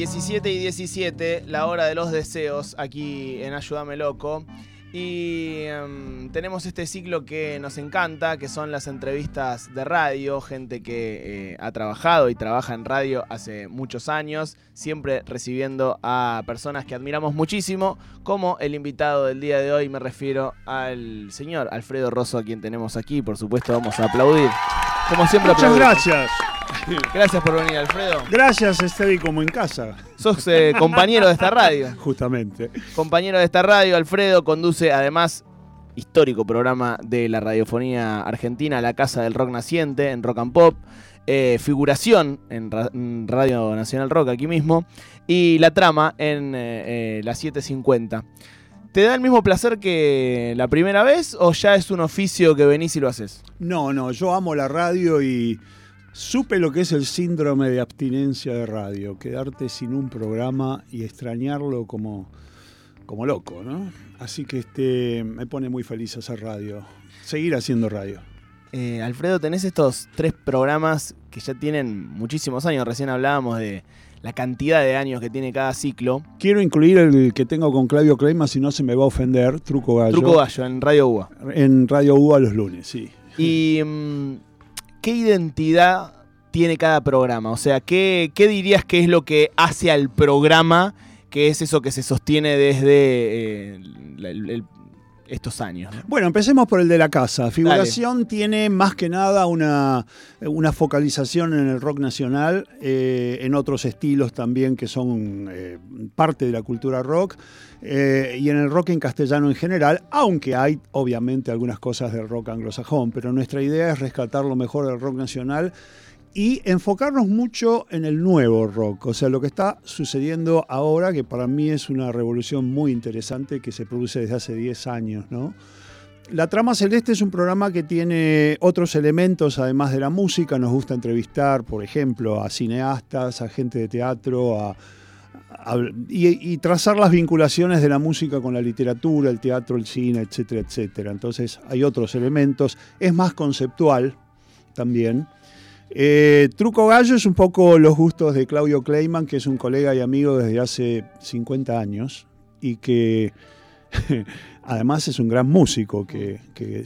17 y 17, la hora de los deseos, aquí en Ayúdame Loco. Y em, tenemos este ciclo que nos encanta, que son las entrevistas de radio, gente que eh, ha trabajado y trabaja en radio hace muchos años, siempre recibiendo a personas que admiramos muchísimo, como el invitado del día de hoy, me refiero al señor Alfredo Rosso, a quien tenemos aquí, por supuesto vamos a aplaudir. Como siempre, Muchas gracias. Gracias por venir, Alfredo. Gracias, estoy como en casa. Sos eh, compañero de esta radio. Justamente. Compañero de esta radio, Alfredo conduce además histórico programa de la radiofonía argentina, La Casa del Rock Naciente, en Rock and Pop. Eh, figuración en, Radio Nacional Rock aquí mismo. Y la trama en eh, la 750. ¿Te da el mismo placer que la primera vez o ya es un oficio que venís y lo haces? No, no, yo amo la radio y Supe lo que es el síndrome de abstinencia de radio, quedarte sin un programa y extrañarlo como, como loco, ¿no? Así que este, me pone muy feliz hacer radio, seguir haciendo radio. Eh, Alfredo, tenés estos tres programas que ya tienen muchísimos años, recién hablábamos de la cantidad de años que tiene cada ciclo. Quiero incluir el que tengo con Claudio Kleima, si no se me va a ofender, Truco Gallo. Truco Gallo, en Radio UA. En Radio UA los lunes, sí. Y... Mm, ¿qué identidad tiene cada programa? O sea, ¿qué, dirías que es lo que hace al programa, que es eso que se sostiene desde eh, estos años? Bueno, empecemos por el de la casa. Figuración tiene más que nada una, focalización en el rock nacional, eh, en otros estilos también que son eh, parte de la cultura rock. Eh, y en el rock en castellano en general, aunque hay obviamente algunas cosas del rock anglosajón, pero nuestra idea es rescatar lo mejor del rock nacional y enfocarnos mucho en el nuevo rock, o sea, lo que está sucediendo ahora, que para mí es una revolución muy interesante que se produce desde hace 10 años, ¿no? La Trama Celeste es un programa que tiene otros elementos además de la música. Nos gusta entrevistar, por ejemplo, a cineastas, a gente de teatro, a, y, trazar las vinculaciones de la música con la literatura, el teatro, el cine, etcétera, etcétera. Entonces hay otros elementos. Es más conceptual también. Eh, Truco Gallo es un poco los gustos de Claudio Kleiman, que es un colega y amigo desde hace 50 años y que además es un gran músico que,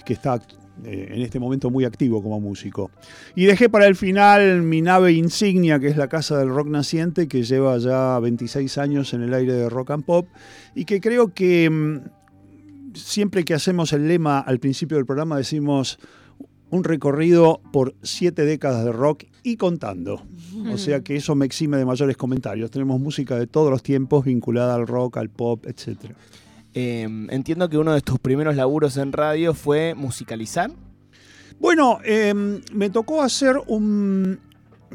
está eh, en este momento muy activo como músico. Y dejé para el final mi nave insignia, que es la Casa del Rock Naciente, que lleva ya 26 años en el aire de rock and pop, y que creo que mm, siempre que hacemos el lema al principio del programa decimos un recorrido por siete décadas de rock y contando. O sea que eso me exime de mayores comentarios. Tenemos música de todos los tiempos vinculada al rock, al pop, etcétera. Em, entiendo que uno de tus primeros laburos en radio fue musicalizar. Bueno, em, me tocó hacer un,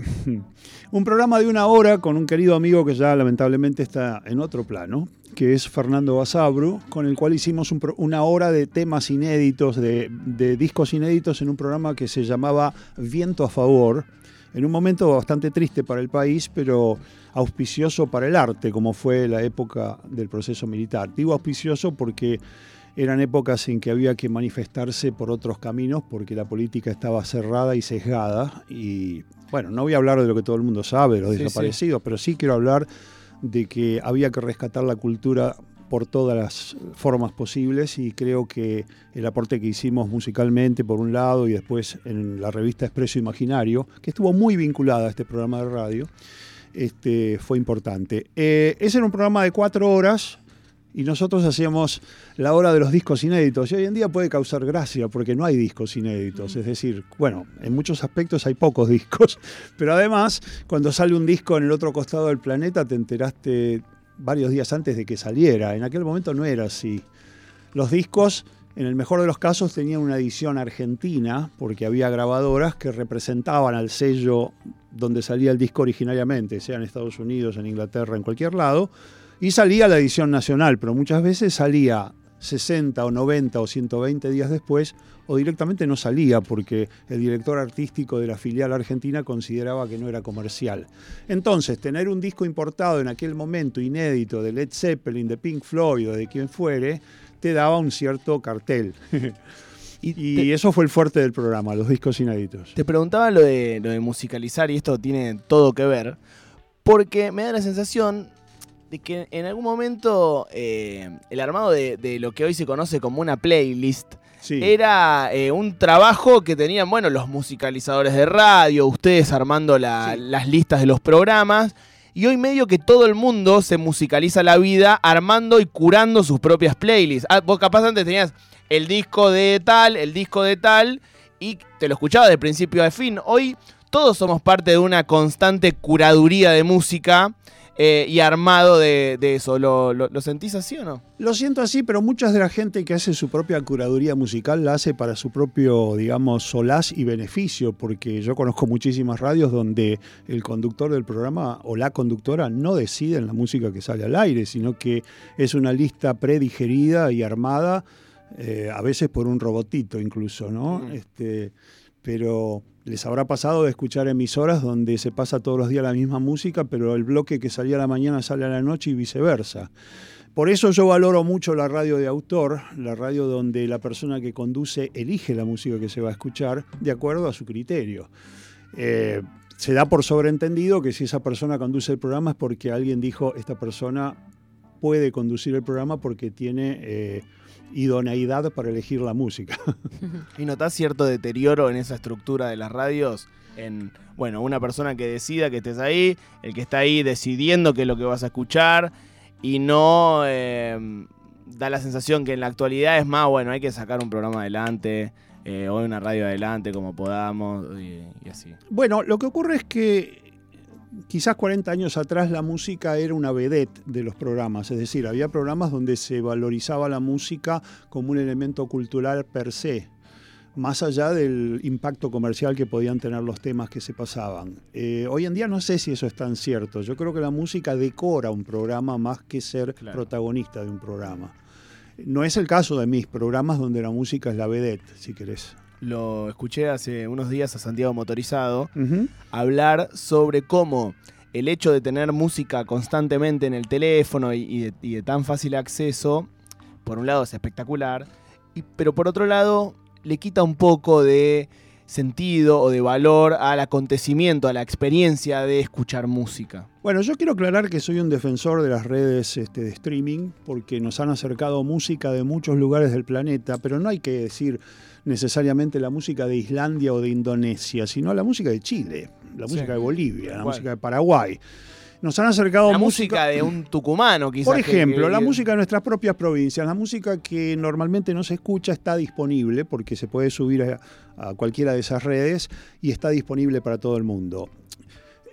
un programa de una hora con un querido amigo que ya lamentablemente está en otro plano, que es Fernando Basabru, con el cual hicimos una hora de temas inéditos, de, de discos inéditos en un programa que se llamaba Viento a Favor, en un momento bastante triste para el país, pero auspicioso para el arte, como fue la época del proceso militar. Digo auspicioso porque eran épocas en que había que manifestarse por otros caminos porque la política estaba cerrada y sesgada. Y bueno, no voy a hablar de lo que todo el mundo sabe, de los desaparecidos, pero sí quiero hablar de que había que rescatar la cultura por todas las formas posibles y creo que el aporte que hicimos musicalmente por un lado y después en la revista Expreso Imaginario, que estuvo muy vinculada a este programa de radio, este, fue importante. Eh, ese era un programa de cuatro horas y nosotros hacíamos la hora de los discos inéditos. Y hoy en día puede causar gracia porque no hay discos inéditos. Es decir, bueno, en muchos aspectos hay pocos discos, pero además, cuando sale un disco en el otro costado del planeta, te enteraste varios días antes de que saliera. En aquel momento no era así. Los discos en el mejor de los casos tenían una edición argentina, porque había grabadoras que representaban al sello donde salía el disco originariamente, sea en Estados Unidos, en Inglaterra, en cualquier lado, y salía la edición nacional, pero muchas veces salía 60 o 90 o 120 días después, o directamente no salía porque el director artístico de la filial argentina consideraba que no era comercial. Entonces, tener un disco importado en aquel momento inédito de Led Zeppelin, de Pink Floyd o de quien fuere, te daba un cierto cartel. y, eso fue el fuerte del programa, los discos inéditos. Te preguntaba lo de, lo de musicalizar y esto tiene todo que ver. porque me da la sensación de que en algún momento eh, el armado de, de lo que hoy se conoce como una playlist Sí. era eh, un trabajo que tenían, bueno, los musicalizadores de radio, ustedes armando la- Sí. las listas de los programas. Y hoy medio que todo el mundo se musicaliza la vida armando y curando sus propias playlists. Ah, vos capaz antes tenías el disco de tal, el disco de tal, y te lo escuchabas de principio a fin. Hoy todos somos parte de una constante curaduría de música eh, y armado de, de eso. ¿Lo, lo, lo sentís así o no? Lo siento así, pero mucha de la gente que hace su propia curaduría musical la hace para su propio, digamos, solaz y beneficio, porque yo conozco muchísimas radios donde el conductor del programa o la conductora no deciden la música que sale al aire, sino que es una lista predigerida y armada, eh, a veces por un robotito incluso, ¿no? Mm. Este, pero les habrá pasado de escuchar emisoras donde se pasa todos los días la misma música, pero el bloque que salía a la mañana sale a la noche y viceversa. Por eso yo valoro mucho la radio de autor, la radio donde la persona que conduce elige la música que se va a escuchar de acuerdo a su criterio. Eh, se da por sobreentendido que si esa persona conduce el programa es porque alguien dijo, esta persona puede conducir el programa porque tiene eh, idoneidad para elegir la música. ¿Y notás cierto deterioro en esa estructura de las radios? En, bueno, una persona que decida que estés ahí, el que está ahí decidiendo qué es lo que vas a escuchar, y no eh, da la sensación que en la actualidad es más, bueno, hay que sacar un programa adelante, eh, o una radio adelante como podamos, y, y así. Bueno, lo que ocurre es que quizás 40 años atrás la música era una vedette de los programas, es decir, había programas donde se valorizaba la música como un elemento cultural per se, más allá del impacto comercial que podían tener los temas que se pasaban. Eh, hoy en día no sé si eso es tan cierto, yo creo que la música decora un programa más que ser Claro. protagonista de un programa. No es el caso de mis programas donde la música es la vedette, si querés. Lo escuché hace unos días a Santiago Motorizado, hablar sobre cómo el hecho de tener música constantemente en el teléfono y, y de, y de tan fácil acceso, por un lado es espectacular, y- pero por otro lado le quita un poco de sentido o de valor al acontecimiento, a la experiencia de escuchar música. Bueno, yo quiero aclarar que soy un defensor de las redes este, de streaming porque nos han acercado música de muchos lugares del planeta, pero no hay que decir necesariamente la música de Islandia o de Indonesia, sino la música de Chile, la Sí. música de Bolivia, la música de Paraguay. Nos han acercado La música de un tucumano, quizás. por ejemplo, que- la música de nuestras propias provincias, la música que normalmente no se escucha está disponible porque se puede subir a, a cualquiera de esas redes y está disponible para todo el mundo.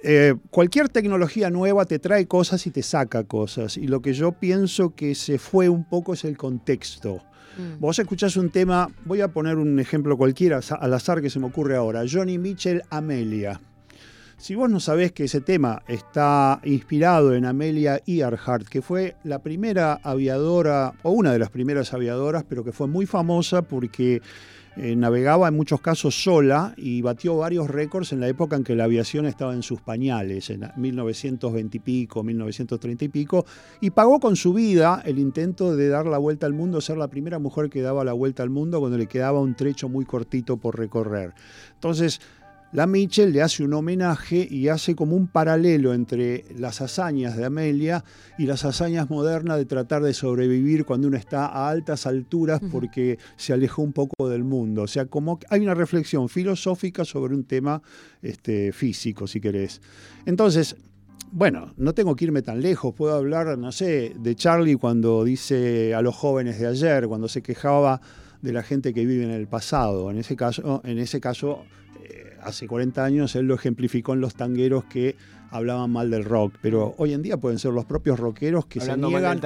Eh, cualquier tecnología nueva te trae cosas y te saca cosas y lo que yo pienso que se fue un poco es el contexto. Mm. Vos escuchás un tema, voy a poner un ejemplo cualquiera al azar que se me ocurre ahora, Johnny Mitchell, Amelia. Si vos no sabés que ese tema está inspirado en Amelia Earhart, que fue la primera aviadora, o una de las primeras aviadoras, pero que fue muy famosa porque eh, navegaba en muchos casos sola y batió varios récords en la época en que la aviación estaba en sus pañales, en 1920 y pico, 1930 y pico, y pagó con su vida el intento de dar la vuelta al mundo, ser la primera mujer que daba la vuelta al mundo cuando le quedaba un trecho muy cortito por recorrer. Entonces, la Mitchell le hace un homenaje y hace como un paralelo entre las hazañas de Amelia y las hazañas modernas de tratar de sobrevivir cuando uno está a altas alturas porque se alejó un poco del mundo. O sea, como que hay una reflexión filosófica sobre un tema este, físico, si querés. Entonces, bueno, no tengo que irme tan lejos, puedo hablar, no sé, de Charlie cuando dice a los jóvenes de ayer, cuando se quejaba de la gente que vive en el pasado. En ese caso, en ese caso hace 40 años él lo ejemplificó en los tangueros que hablaban mal del rock, pero hoy en día pueden ser los propios rockeros que Hablando se niegan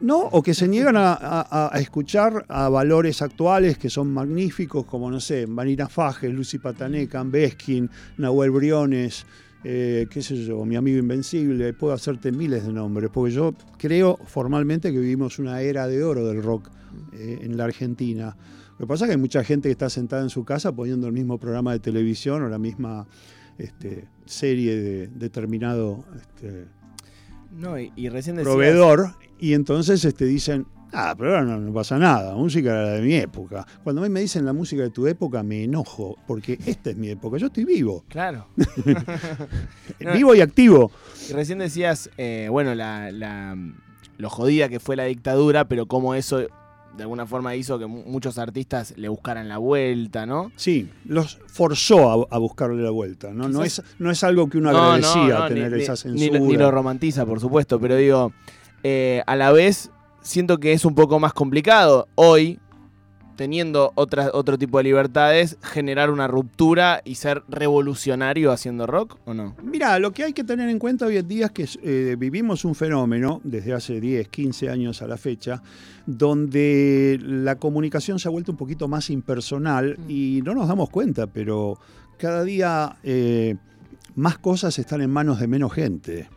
no, o que se niegan a, a- a escuchar a valores actuales que son magníficos, como, no sé, Vanina Fajes, Lucy Patané, Beskin, Nahuel Briones, eh, qué sé yo, mi amigo Invencible, puedo hacerte miles de nombres, porque yo creo formalmente que vivimos una era de oro del rock eh, en la Argentina. Lo que pasa es que hay mucha gente que está sentada en su casa poniendo el mismo programa de televisión o la misma este, serie de determinado este, No, y, y recién decías- proveedor y entonces este, dicen, Ah, pero ahora no, no pasa nada. La música era de mi época. Cuando a mí me dicen la música de tu época, me enojo, porque esta es mi época. Yo estoy vivo. Claro. No. Vivo y activo. Y recién decías, eh, bueno, la, la- lo jodida que fue la dictadura, pero cómo eso de alguna forma hizo que mu- muchos artistas le buscaran la vuelta, ¿no? Sí, los forzó a, a buscarle la vuelta. No, no, es, no es algo que uno No, agradecía no, tener ni, esa ni- censura. ni lo, ni lo romantiza, por supuesto, pero digo, eh, a la vez siento que es un poco más complicado hoy, teniendo otra, otro tipo de libertades, generar una ruptura y ser revolucionario haciendo rock, ¿o no? Mira, lo que hay que tener en cuenta hoy en día es que eh, vivimos un fenómeno desde hace 10, 15 años a la fecha, donde la comunicación se ha vuelto un poquito más impersonal Mm. y no nos damos cuenta, pero cada día eh, más cosas están en manos de menos gente.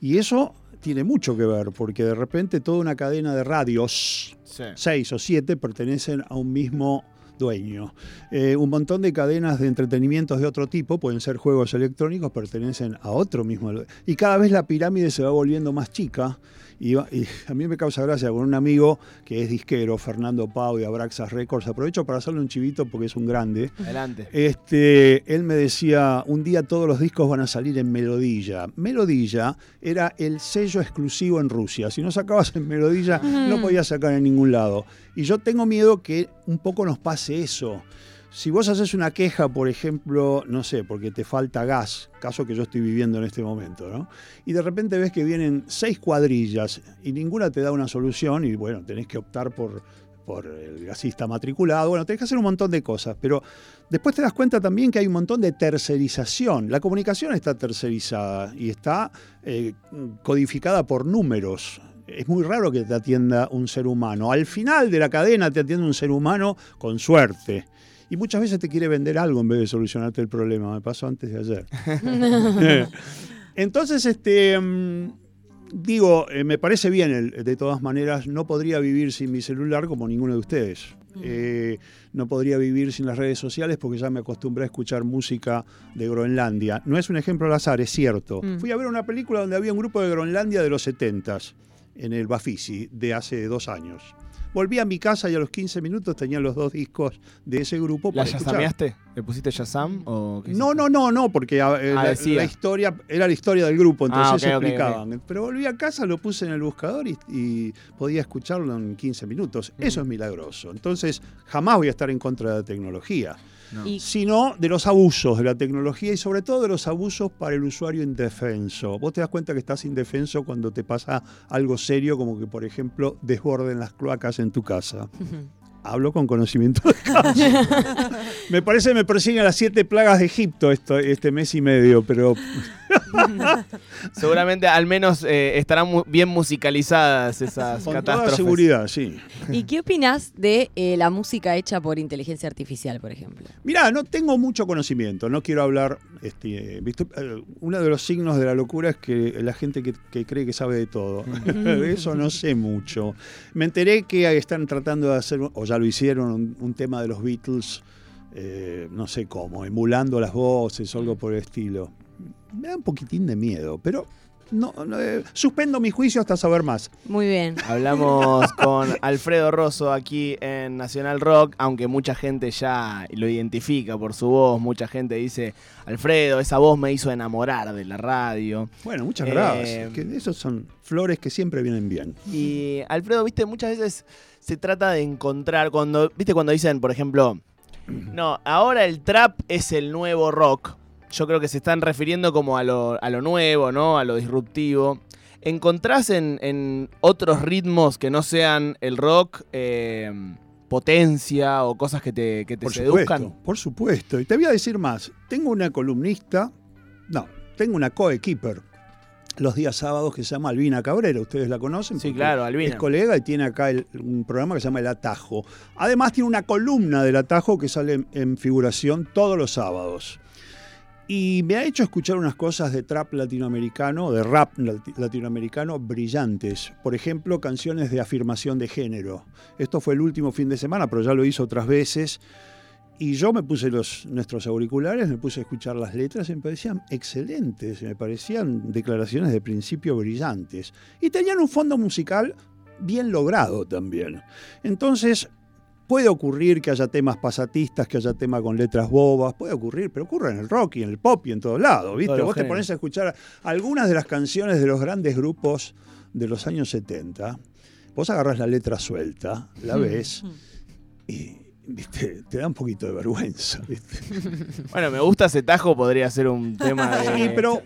Y eso tiene mucho que ver, porque de repente toda una cadena de radios Sí. seis o siete pertenecen a un mismo dueño. Eh, un montón de cadenas de entretenimientos de otro tipo, pueden ser juegos electrónicos, pertenecen a otro mismo. Y cada vez la pirámide se va volviendo más chica. Y, va- y a mí me causa gracia con un amigo que es disquero, Fernando Pau de Abraxas Records. Aprovecho para hacerle un chivito porque es un grande. Adelante. Este, él me decía, un día todos los discos van a salir en Melodilla. Melodilla era el sello exclusivo en Rusia. Si no sacabas en Melodilla, no podías sacar en ningún lado. Y yo tengo miedo que un poco nos pase eso. Si vos haces una queja, por ejemplo, no sé, porque te falta gas, caso que yo estoy viviendo en este momento, ¿no? Y de repente ves que vienen seis cuadrillas y ninguna te da una solución y bueno, tenés que optar por, por el gasista matriculado, bueno, tenés que hacer un montón de cosas, pero después te das cuenta también que hay un montón de tercerización. La comunicación está tercerizada y está eh, codificada por números. Es muy raro que te atienda un ser humano. Al final de la cadena te atiende un ser humano con suerte. Y muchas veces te quiere vender algo en vez de solucionarte el problema. Me pasó antes de ayer. Entonces, este, mm, digo, eh, me parece bien, el- de todas maneras, no podría vivir sin mi celular como ninguno de ustedes. Eh, no podría vivir sin las redes sociales porque ya me acostumbré a escuchar música de Groenlandia. No es un ejemplo al azar, es cierto. Mm. Fui a ver una película donde había un grupo de Groenlandia de los 70s, en el Bafisi, de hace dos años. Volví a mi casa y a los 15 minutos tenía los dos discos de ese grupo ¿La para yasameaste? ¿Le pusiste Yasam? O qué No, no, no, no, porque ah, eh, Ah, la, historia era la historia del grupo, entonces Ah, explicaban. Pero volví a casa, lo puse en el buscador y, y podía escucharlo en 15 minutos. Eso es milagroso. Entonces, jamás voy a estar en contra de la tecnología, No. Sino de los abusos de la tecnología y sobre todo de los abusos para el usuario indefenso. Vos te das cuenta que estás indefenso cuando te pasa algo serio, como que, por ejemplo, desborden las cloacas en tu casa. Hablo con conocimiento de causa. me parece que me persiguen las siete plagas de Egipto esto, este mes y medio, pero Seguramente al menos eh, estarán mu- bien musicalizadas esas con toda catástrofes. seguridad, sí. ¿Y qué opinas de eh, la música hecha por inteligencia artificial, por ejemplo? Mirá, no tengo mucho conocimiento, no quiero hablar. Este, ¿viste? Eh, Uno de los signos de la locura es que la gente que, que cree que sabe de todo. De Eso no sé mucho. Me enteré que están tratando de hacer, o ya lo hicieron, un, un tema de los Beatles, eh, no sé cómo, emulando las voces o algo por el estilo. Me da un poquitín de miedo, pero no, no, eh, suspendo mi juicio hasta saber más. Muy bien. Hablamos con Alfredo Rosso aquí en Nacional Rock, aunque mucha gente ya lo identifica por su voz, mucha gente dice, Alfredo, esa voz me hizo enamorar de la radio. Bueno, muchas Eh, gracias. Que esos son flores que siempre vienen bien. Y Alfredo, viste, muchas veces se trata de encontrar, cuando, viste, cuando dicen, por ejemplo, no, ahora el trap es el nuevo rock. Yo creo que se están refiriendo como a lo, a lo nuevo, ¿no? A lo disruptivo. ¿Encontrás en, en otros ritmos que no sean el rock eh, potencia o cosas que te, que te Por seduzcan? supuesto, por supuesto. Y te voy a decir más. Tengo una columnista, no, tengo una coequiper los días sábados que se llama Albina Cabrera. ¿Ustedes la conocen? Sí, claro, Albina. Es colega y tiene acá el- un programa que se llama El Atajo. Además tiene una columna del Atajo que sale en, en figuración todos los sábados. Y me ha hecho escuchar unas cosas de trap latinoamericano, de rap lati- latinoamericano brillantes. Por ejemplo, canciones de afirmación de género. Esto fue el último fin de semana, pero ya lo hizo otras veces. Y yo me puse los, nuestros auriculares, me puse a escuchar las letras y me parecían excelentes, me parecían declaraciones de principio brillantes. Y tenían un fondo musical bien logrado también. Entonces, puede ocurrir que haya temas pasatistas, que haya temas con letras bobas, puede ocurrir, pero ocurre en el rock y en el pop y en todos lados, ¿viste? Vos te pones a escuchar algunas de las canciones de los grandes grupos de los años 70, vos agarrás la letra suelta, la ves y ¿viste? te da un poquito de vergüenza. ¿viste? Bueno, me gusta ese tajo, podría ser un tema de. Sí, pero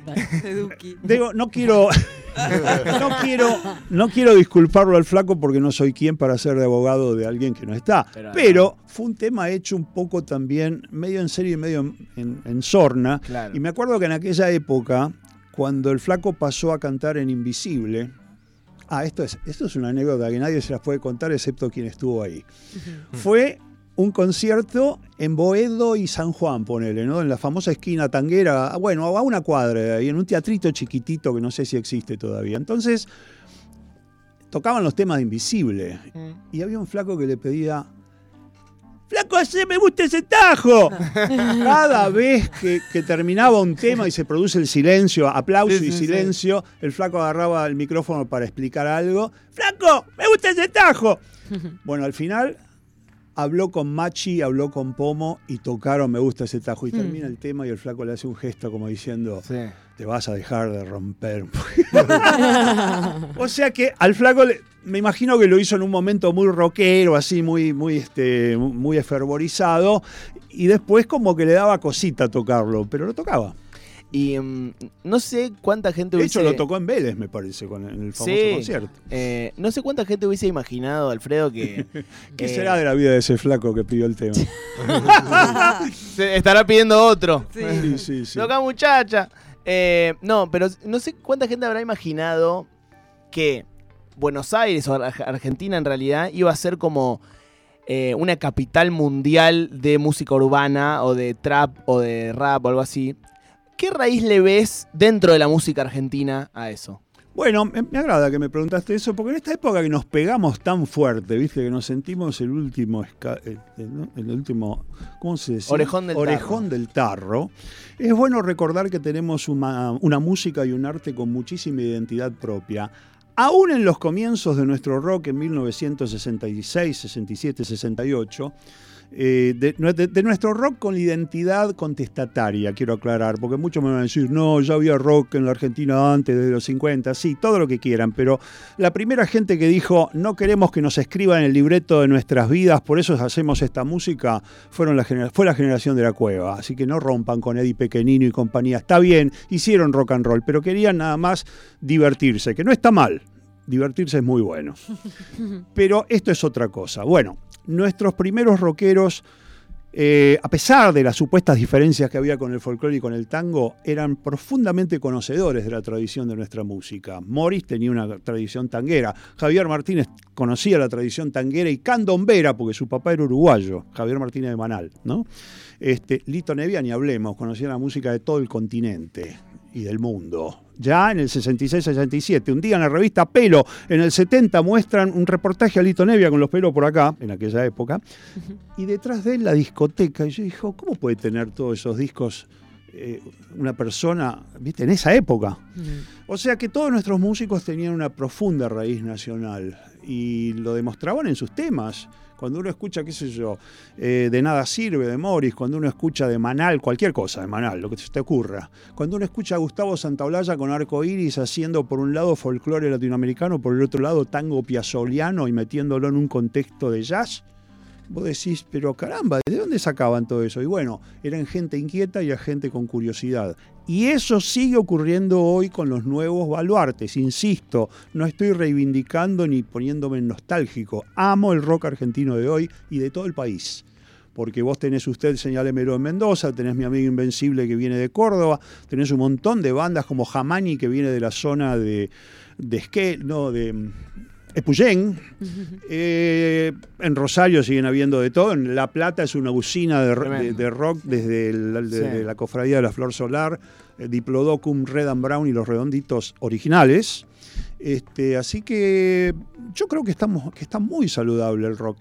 digo, no quiero, no quiero, no quiero disculparlo al flaco porque no soy quien para ser de abogado de alguien que no está. Pero- Pero, fue un tema hecho un poco también medio en serio y medio en, en- en sorna. Claro. Y me acuerdo que en aquella época, cuando el flaco pasó a cantar en Invisible. Ah, esto es, esto es una anécdota que nadie se las puede contar excepto quien estuvo ahí. Fue un concierto en Boedo y San Juan, ponele, ¿no? En la famosa esquina tanguera, ah, bueno, a una cuadra de ahí, en un teatrito chiquitito que no sé si existe todavía. Entonces, tocaban los temas de Invisible. Mm. Y había un flaco que le pedía. ¡Flaco, ¡se me gusta ese tajo! Cada vez que, que terminaba un tema y se produce el silencio, aplauso Sí, y sí, sí. silencio, el flaco agarraba el micrófono para explicar algo. ¡Flaco, me gusta ese tajo! Bueno, al final habló con Machi, habló con Pomo y tocaron Me gusta ese tajo. Y termina el tema y el flaco le hace un gesto como diciendo, Sí. te vas a dejar de romper. o sea que al flaco le- me imagino que lo hizo en un momento muy rockero, así muy, muy, este, muy efervorizado. Y después como que le daba cosita tocarlo, pero lo tocaba. Y mm, no sé cuánta gente De hubiese. hecho, lo tocó en Vélez, me parece, con el, en el famoso Sí. concierto. eh, no sé cuánta gente hubiese imaginado, Alfredo, que. ¿Qué eh, será de la vida de ese flaco que pidió el tema? se estará pidiendo otro. Sí, sí, sí. Loca muchacha. Eh, no, pero no sé cuánta gente habrá imaginado que Buenos Aires o Ar- Argentina en realidad iba a ser como eh, una capital mundial de música urbana o de trap o de rap o algo así. ¿Qué raíz le ves dentro de la música argentina a eso? Bueno, me, me agrada que me preguntaste eso, porque en esta época que nos pegamos tan fuerte, viste, que nos sentimos el último, el, el- ¿no? el último, ¿cómo se dice? Orejón del Orejón del tarro. Es bueno recordar que tenemos una, una música y un arte con muchísima identidad propia. Aún en los comienzos de nuestro rock en 1966, 67, 68, eh, de, de- de nuestro rock con la identidad contestataria, quiero aclarar, porque muchos me van a decir, no, ya había rock en la Argentina antes de los 50, sí, todo lo que quieran, pero la primera gente que dijo, no queremos que nos escriban el libreto de nuestras vidas, por eso hacemos esta música, fueron la fue la generación de la cueva, así que no rompan con Eddie Pequenino y compañía, está bien, hicieron rock and roll, pero querían nada más divertirse, que no está mal. Divertirse es muy bueno. Pero esto es otra cosa. Bueno, nuestros primeros rockeros, eh, a pesar de las supuestas diferencias que había con el folclore y con el tango, eran profundamente conocedores de la tradición de nuestra música. Morris tenía una tradición tanguera, Javier Martínez conocía la tradición tanguera y candombera, porque su papá era uruguayo, Javier Martínez de Manal, ¿no? Este, Lito Nevia, ni hablemos, conocía la música de todo el continente y del mundo. Ya en el 66-67, un día en la revista Pelo, en el 70 muestran un reportaje a Lito Nevia con los pelos por acá, en aquella época, y detrás de él la discoteca. Y yo dije, ¿cómo puede tener todos esos discos eh, una persona, viste, en esa época? O sea que todos nuestros músicos tenían una profunda raíz nacional y lo demostraban en sus temas. Cuando uno escucha, qué sé yo, eh, de nada sirve de Morris, cuando uno escucha de Manal, cualquier cosa de Manal, lo que se te ocurra. Cuando uno escucha a Gustavo Santaolalla con Arco Iris haciendo por un lado folclore latinoamericano, por el otro lado tango piazzoliano y metiéndolo en un contexto de jazz, vos decís, pero caramba, ¿de dónde sacaban todo eso? Y bueno, eran gente inquieta y a gente con curiosidad. Y eso sigue ocurriendo hoy con los nuevos baluartes. Insisto, no estoy reivindicando ni poniéndome nostálgico. Amo el rock argentino de hoy y de todo el país. Porque vos tenés usted Señálemelo en Mendoza, tenés mi amigo Invencible que viene de Córdoba, tenés un montón de bandas como Jamani que viene de la zona de, de Esquel, no, de Epuyén. Eh, en Rosario siguen habiendo de todo. En La Plata es una usina de, rock desde, el- desde Sí. la cofradía de la Flor Solar, eh, Diplodocum, Red and Brown y los redonditos originales. Este, así que yo creo que, estamos, que está muy saludable el rock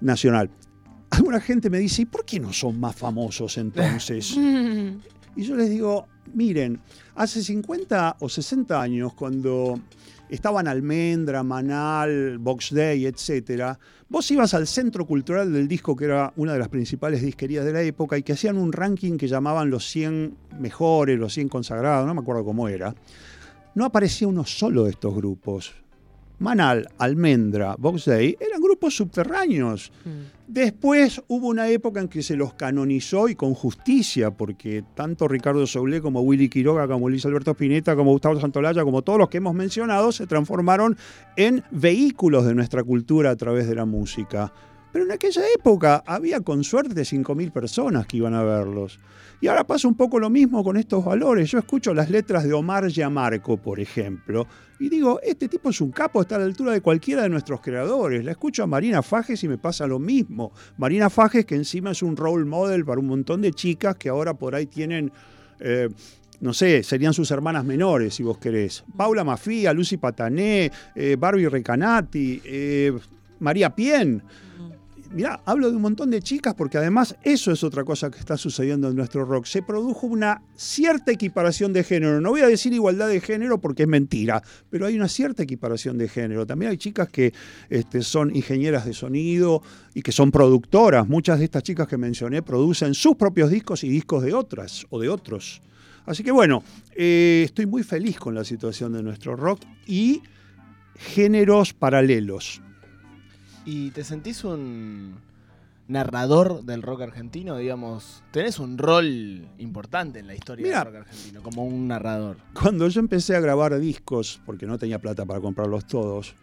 nacional. Alguna gente me dice, ¿y por qué no son más famosos entonces? Y yo les digo, miren, hace 50 o 60 años, cuando estaban Almendra, Manal, Box Day, etcétera, vos ibas al centro cultural del disco, que era una de las principales disquerías de la época, y que hacían un ranking que llamaban los 100 mejores, los 100 consagrados, no me acuerdo cómo era. No aparecía uno solo de estos grupos. Manal, Almendra, Box Day eran grupos subterráneos. Después hubo una época en que se los canonizó y con justicia, porque tanto Ricardo Soule como Willy Quiroga, como Luis Alberto Spinetta, como Gustavo Santolaya, como todos los que hemos mencionado, se transformaron en vehículos de nuestra cultura a través de la música. Pero en aquella época había con suerte 5.000 personas que iban a verlos. Y ahora pasa un poco lo mismo con estos valores. Yo escucho las letras de Omar Yamarco, por ejemplo, y digo, este tipo es un capo, está a la altura de cualquiera de nuestros creadores. La escucho a Marina Fajes y me pasa lo mismo. Marina Fajes, que encima es un role model para un montón de chicas que ahora por ahí tienen... Eh, no sé, serían sus hermanas menores, si vos querés. Paula Mafia, Lucy Patané, eh, Barbie Recanati, eh, María Pien. Mirá, hablo de un montón de chicas porque además eso es otra cosa que está sucediendo en nuestro rock. Se produjo una cierta equiparación de género. No voy a decir igualdad de género porque es mentira, pero hay una cierta equiparación de género. También hay chicas que este, son ingenieras de sonido y que son productoras. Muchas de estas chicas que mencioné producen sus propios discos y discos de otras o de otros. Así que bueno, eh, estoy muy feliz con la situación de nuestro rock y géneros paralelos. ¿Y te sentís un narrador del rock argentino? Digamos, tenés un rol importante en la historia del rock argentino, como un narrador. Cuando yo empecé a grabar discos, porque no tenía plata para comprarlos todos,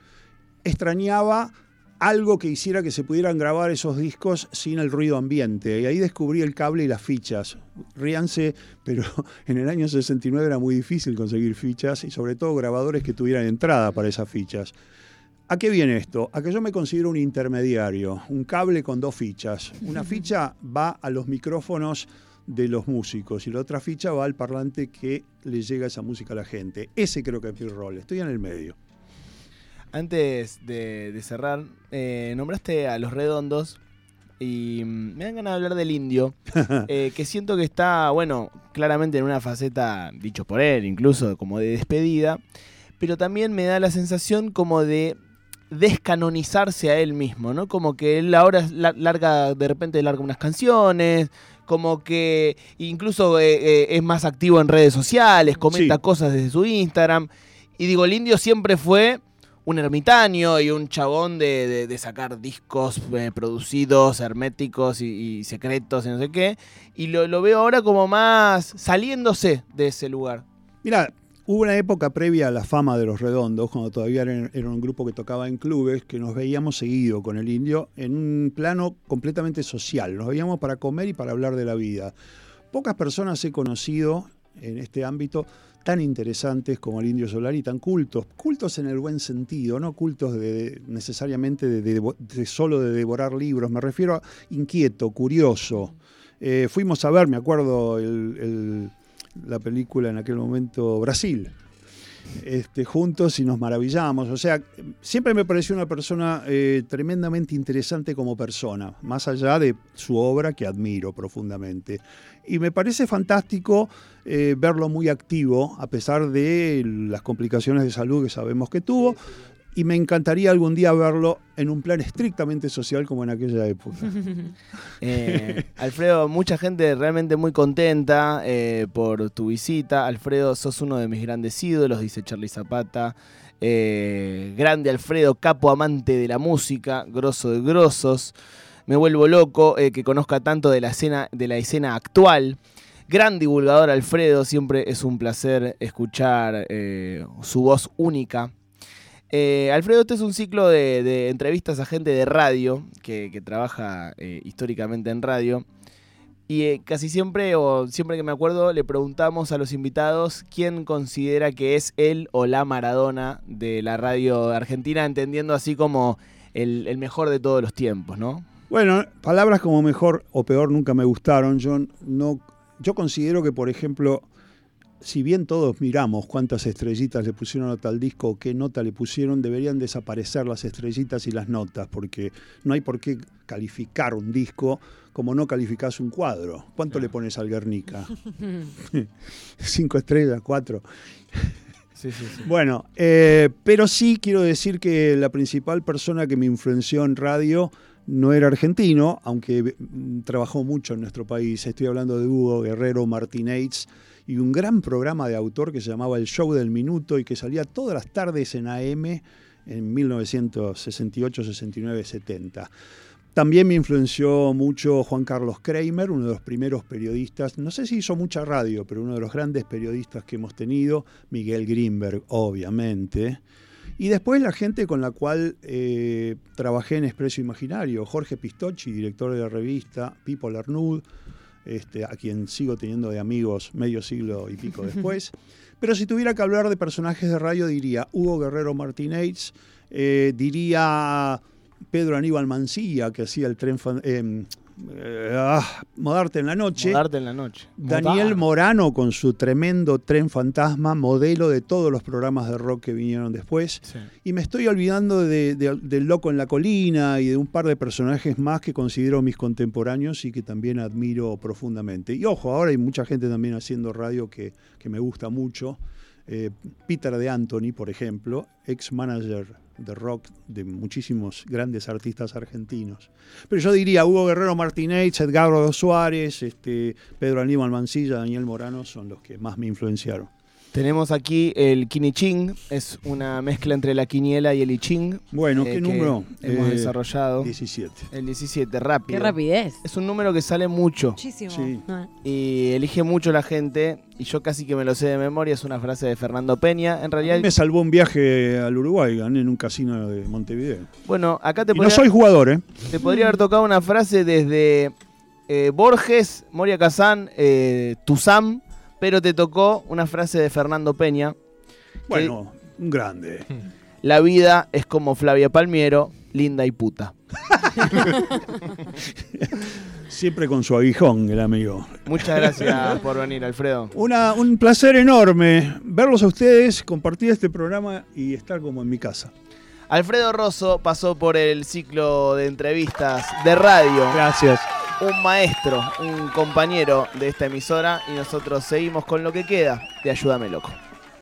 extrañaba algo que hiciera que se pudieran grabar esos discos sin el ruido ambiente. Y ahí descubrí el cable y las fichas. Ríanse, pero en el año 69 era muy difícil conseguir fichas y sobre todo grabadores que tuvieran entrada para esas fichas. ¿A qué viene esto? A que yo me considero un intermediario, un cable con dos fichas. Una ficha va a los micrófonos de los músicos y la otra ficha va al parlante que le llega esa música a la gente. Ese creo que es mi rol, estoy en el medio. Antes de, de cerrar, eh, nombraste a Los Redondos y mm, me dan ganas de hablar del indio, eh, que siento que está, bueno, claramente en una faceta, dicho por él, incluso como de despedida, pero también me da la sensación como de descanonizarse a él mismo, ¿no? Como que él ahora la- larga, de repente larga unas canciones, como que incluso eh, eh, es más activo en redes sociales, comenta Sí. cosas desde su Instagram. Y digo, el indio siempre fue un ermitaño y un chabón de, de- de sacar discos eh, producidos, herméticos y, y secretos y no sé qué. Y lo, lo veo ahora como más saliéndose de ese lugar. Mira, hubo una época previa a la fama de los redondos, cuando todavía era un grupo que tocaba en clubes, que nos veíamos seguido con el indio en un plano completamente social. Nos veíamos para comer y para hablar de la vida. Pocas personas he conocido en este ámbito tan interesantes como el Indio Solar y tan cultos. Cultos en el buen sentido, no cultos de, necesariamente de, solo de devorar libros. Me refiero a inquieto, curioso. Eh, fuimos a ver, me acuerdo, el- la película en aquel momento Brasil. Este, juntos y nos maravillamos. O sea, siempre me pareció una persona eh, tremendamente interesante como persona, más allá de su obra que admiro profundamente. Y me parece fantástico eh, verlo muy activo, a pesar de las complicaciones de salud que sabemos que tuvo. Y me encantaría algún día verlo en un plan estrictamente social como en aquella época. Eh, Alfredo, mucha gente realmente muy contenta eh, por tu visita. Alfredo, sos uno de mis grandes ídolos, dice Charlie Zapata. Eh, grande Alfredo, capo amante de la música, grosso de grosos. Me vuelvo loco que conozca tanto de la escena, de la escena actual. Gran divulgador Alfredo, siempre es un placer escuchar su voz única. Eh, Alfredo, este es un ciclo de, entrevistas a gente de radio que, trabaja eh, históricamente en radio. Y eh, casi siempre, o siempre que me acuerdo, le preguntamos a los invitados quién considera que es él o la Maradona de la radio argentina, entendiendo así como el, el mejor de todos los tiempos, ¿no? Bueno, palabras como mejor o peor nunca me gustaron. Yo no, yo considero que, por ejemplo, si bien todos miramos cuántas estrellitas le pusieron a tal disco o qué nota le pusieron, deberían desaparecer las estrellitas y las notas, porque no hay por qué calificar un disco como no calificás un cuadro. ¿Cuánto le pones al Guernica? Cinco estrellas, cuatro. Sí, sí, sí. Bueno, eh, pero sí quiero decir que la principal persona que me influenció en radio no era argentino, aunque mm, trabajó mucho en nuestro país. Estoy hablando de Hugo Guerrero Martínez y un gran programa de autor que se llamaba El Show del Minuto y que salía todas las tardes en AM en 1968, 69, 70. También me influenció mucho Juan Carlos Kramer, uno de los primeros periodistas, no sé si hizo mucha radio, pero uno de los grandes periodistas que hemos tenido, Miguel Greenberg, obviamente. Y después la gente con la cual eh, trabajé en Expreso Imaginario, Jorge Pistocchi, director de la revista, Pipo Lernud, este, a quien sigo teniendo de amigos medio siglo y pico después. Pero si tuviera que hablar de personajes de radio, diría Hugo Guerrero Martínez, eh, diría Pedro Aníbal Mancilla, que hacía el tren... fan- eh, eh, ah, Modarte en la noche. Modarte en la noche. Daniel Modar. Morano con su tremendo tren fantasma, modelo de todos los programas de rock que vinieron después. Sí. Y me estoy olvidando de, de- del Loco en la Colina y de un par de personajes más que considero mis contemporáneos y que también admiro profundamente. Y ojo, ahora hay mucha gente también haciendo radio que, que me gusta mucho. Eh, Peter de Anthony, por ejemplo, ex manager de rock de muchísimos grandes artistas argentinos. Pero yo diría Hugo Guerrero Martínez, Edgardo Suárez, este, Pedro Aníbal Mancilla, Daniel Morano son los que más me influenciaron. Tenemos aquí el Kiniching, es una mezcla entre la quiniela y el I Ching. Bueno, eh, ¿qué que número? Hemos Eh, desarrollado. 17. El 17, rápido. Qué rapidez. Es un número que sale mucho Muchísimo. Sí. Ah. y elige mucho la gente. Y yo casi que me lo sé de memoria. Es una frase de Fernando Peña. En realidad, Me salvó un viaje al Uruguay, gané en un casino de Montevideo. bueno, acá te Y no podría, soy jugador, ¿eh? te podría haber tocado una frase desde eh, Borges, Moria Kazán, eh, Tuzam. Pero te tocó una frase de Fernando Peña. Bueno, un grande. La vida es como Flavia Palmiero, linda y puta. Siempre con su aguijón, el amigo. Muchas gracias por venir, Alfredo. Una, un placer enorme verlos a ustedes, compartir este programa y estar como en mi casa. Alfredo Rosso pasó por el ciclo de entrevistas de radio. Gracias. Un maestro, un compañero de esta emisora y nosotros seguimos con lo que queda de Ayúdame Loco.